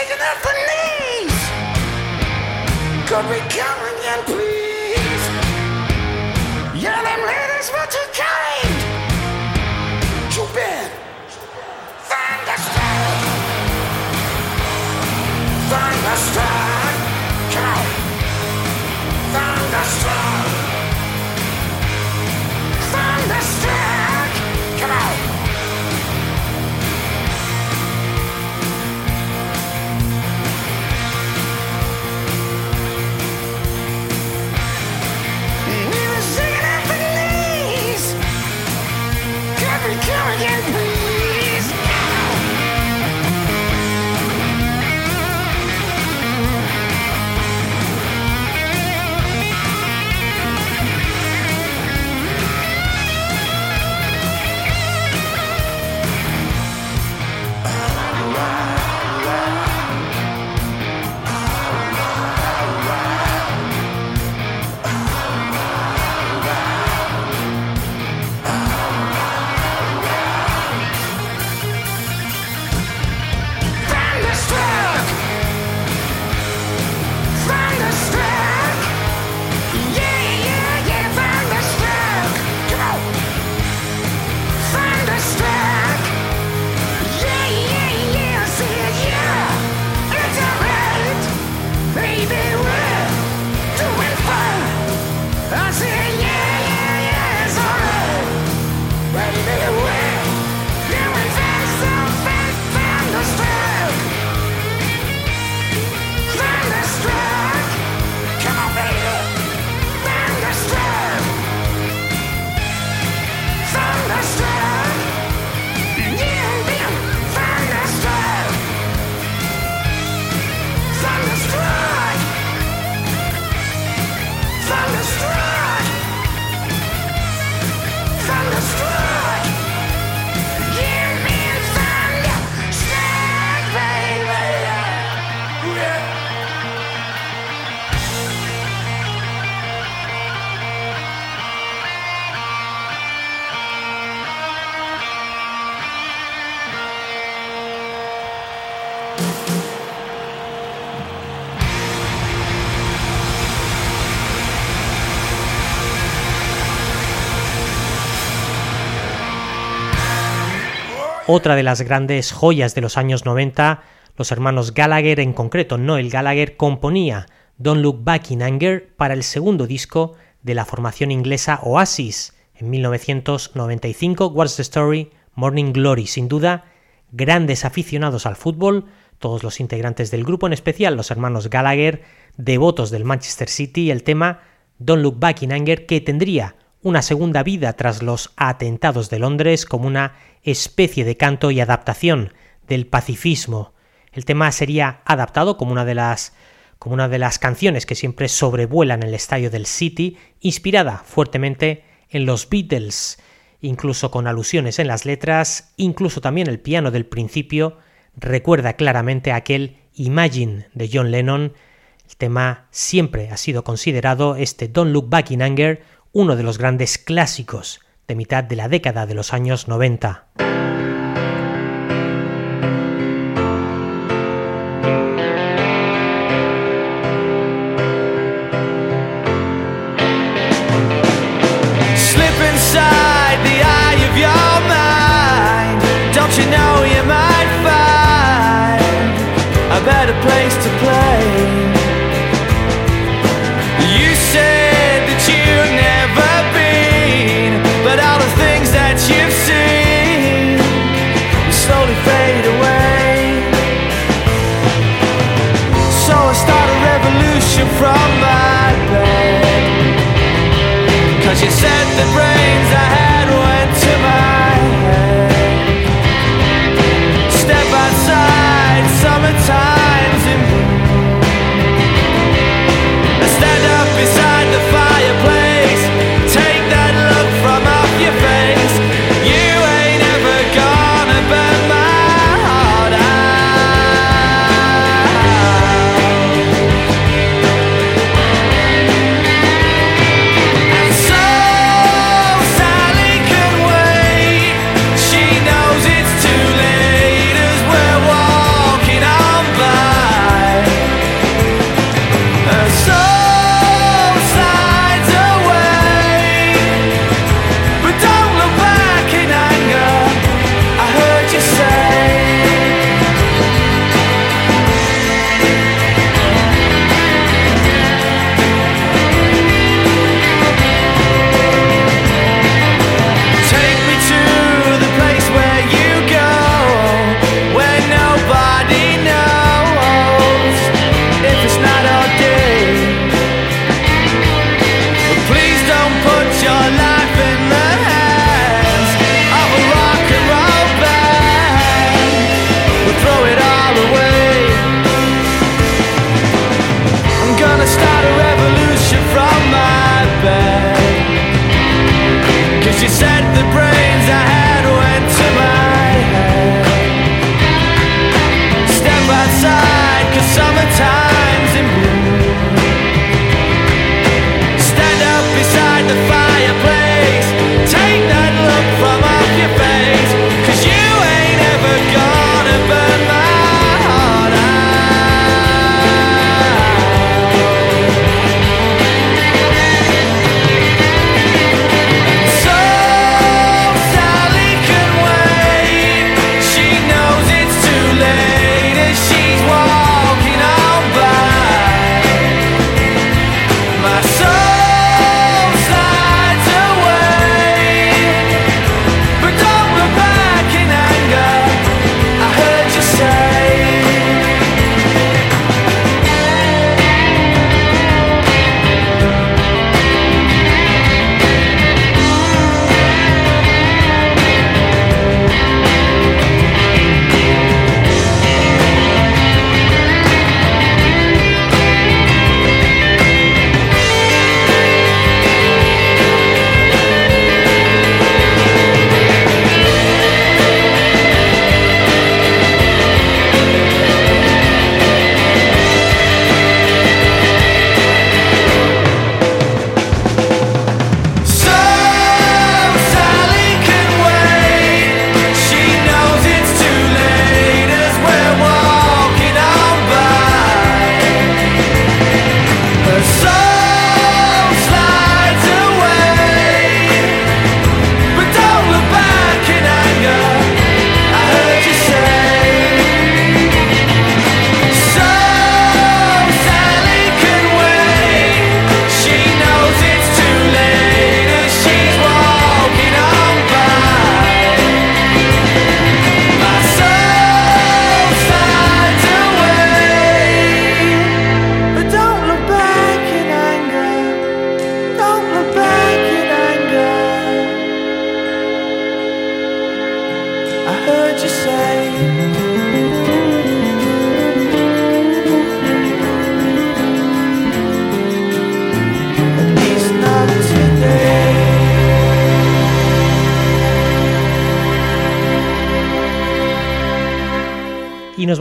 Speaker 17: taking off knees. Could we come again, please? Yeah, them ladies, what you
Speaker 2: otra de las grandes joyas de los años 90, los hermanos Gallagher en concreto, Noel Gallagher, componía Don't Look Back in Anger para el segundo disco de la formación inglesa Oasis en 1995, What's the Story, Morning Glory, sin duda, grandes aficionados al fútbol, todos los integrantes del grupo, en especial los hermanos Gallagher, devotos del Manchester City, el tema Don't Look Back in Anger, que tendría una segunda vida tras los atentados de Londres como una especie de canto y adaptación del pacifismo. El tema sería adaptado como una de las como una de las canciones que siempre sobrevuelan el estadio del City, inspirada fuertemente en los Beatles, incluso con alusiones en las letras, incluso también el piano del principio recuerda claramente aquel Imagine de John Lennon. El tema siempre ha sido considerado este Don't Look Back in Anger uno de los grandes clásicos de mitad de la década de los años 90.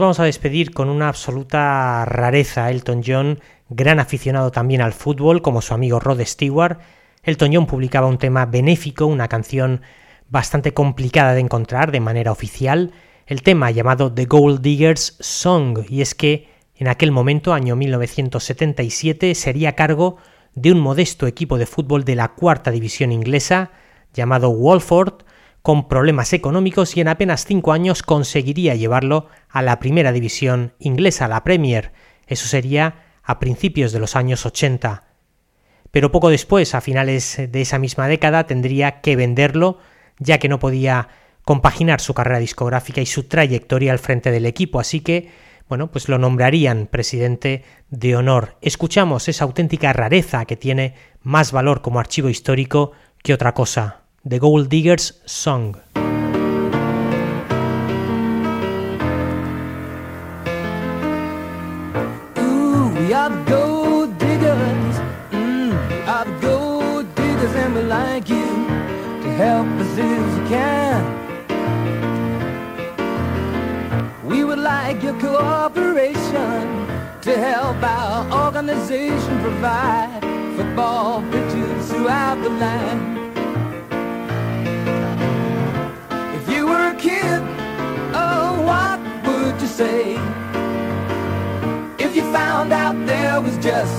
Speaker 2: Vamos a despedir con una absoluta rareza. Elton John, gran aficionado también al fútbol, como su amigo Rod Stewart. Elton John publicaba un tema benéfico, una canción bastante complicada de encontrar de manera oficial, el tema llamado The Gold Diggers Song, y es que en aquel momento, año 1977, sería cargo de un modesto equipo de fútbol de la cuarta división inglesa, llamado Walford, con problemas económicos y en apenas cinco años conseguiría llevarlo a la primera división inglesa, la Premier. Eso sería a principios de los años 80. Pero poco después, a finales de esa misma década, tendría que venderlo, ya que no podía compaginar su carrera discográfica y su trayectoria al frente del equipo, así que, bueno, pues lo nombrarían presidente de honor. Escuchamos esa auténtica rareza que tiene más valor como archivo histórico que otra cosa. The Gold Diggers Song.
Speaker 6: Ooh, we are the gold diggers. Mm, are the gold diggers, and we like you to help us if you can. We would like your cooperation to help our organization provide football pitches throughout the land. Kid, oh, what would you say? If you found out there was just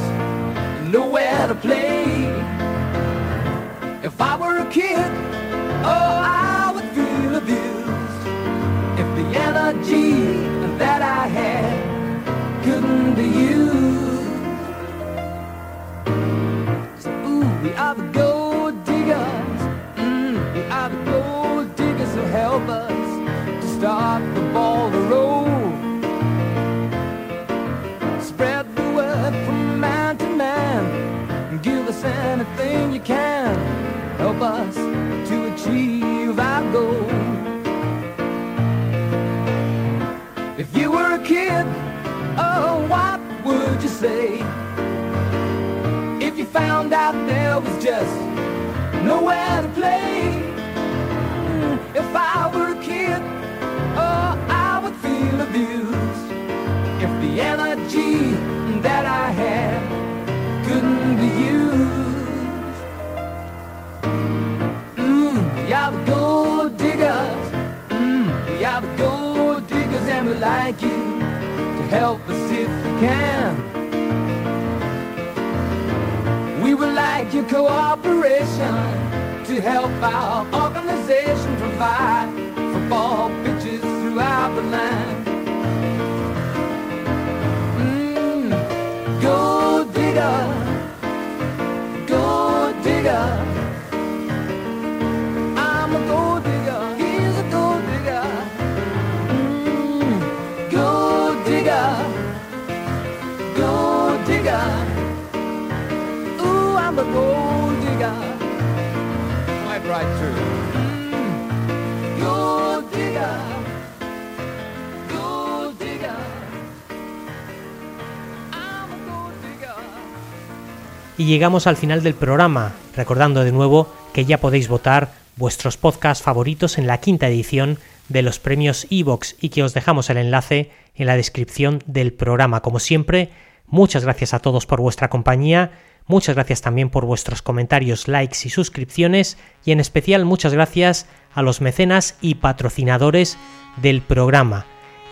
Speaker 6: nowhere to play. If I were a kid, oh, I would feel abused. If the energy that I had couldn't be used. So, ooh, we are the start the ball to roll. Spread the word from man to man. and Give us anything you can. Help us to achieve our goal. If you were a kid, oh, what would you say? If you found out there was just nowhere to play. Hmm, if I were a kid, If the energy that I had couldn't be used. Mm, are the gold diggers. Mm, are the gold diggers, and we like you to help us if you can. We would like your cooperation to help our organization provide football pitches throughout the land. Gold digger, gold digger. I'm a gold digger, he's a gold digger. Mm, gold digger, gold digger. Ooh, I'm a gold digger. Quite right through. Mm, gold digger,
Speaker 2: Y llegamos al final del programa, recordando de nuevo que ya podéis votar vuestros podcasts favoritos en la quinta edición de los premios Evox y que os dejamos el enlace en la descripción del programa. Como siempre, muchas gracias a todos por vuestra compañía, muchas gracias también por vuestros comentarios, likes y suscripciones y en especial muchas gracias a los mecenas y patrocinadores del programa.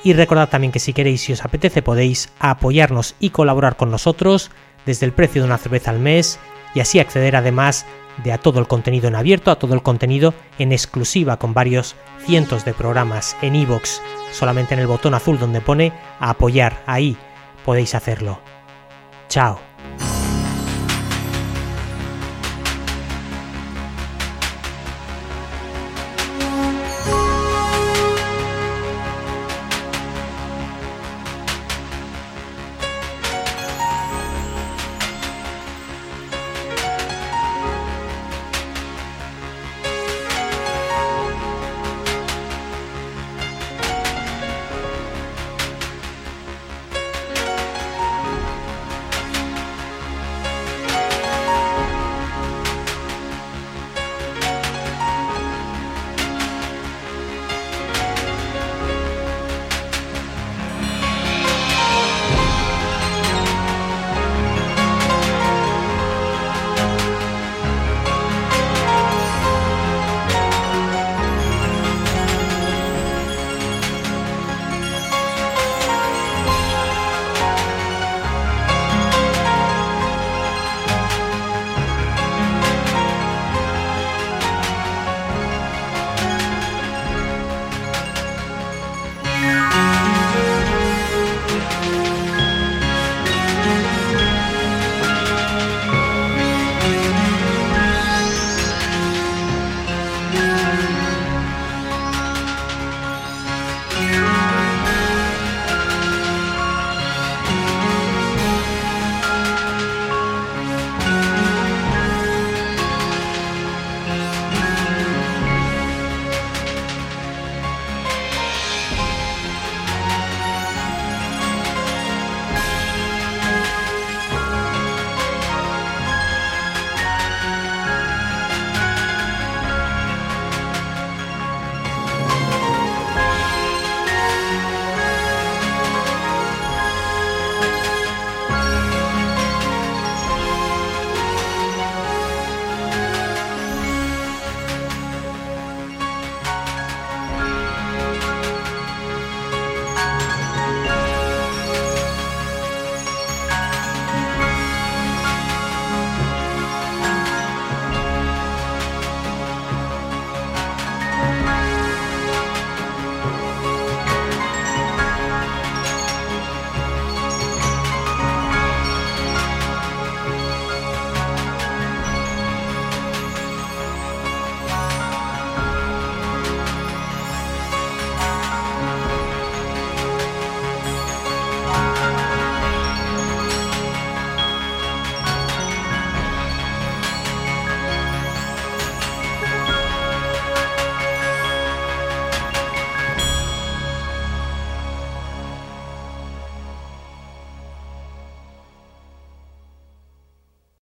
Speaker 2: Y recordad también que si queréis y os apetece podéis apoyarnos y colaborar con nosotros desde el precio de una cerveza al mes y así acceder además de a todo el contenido en abierto, a todo el contenido en exclusiva con varios cientos de programas en iVoox, solamente en el botón azul donde pone apoyar, ahí podéis hacerlo. Chao.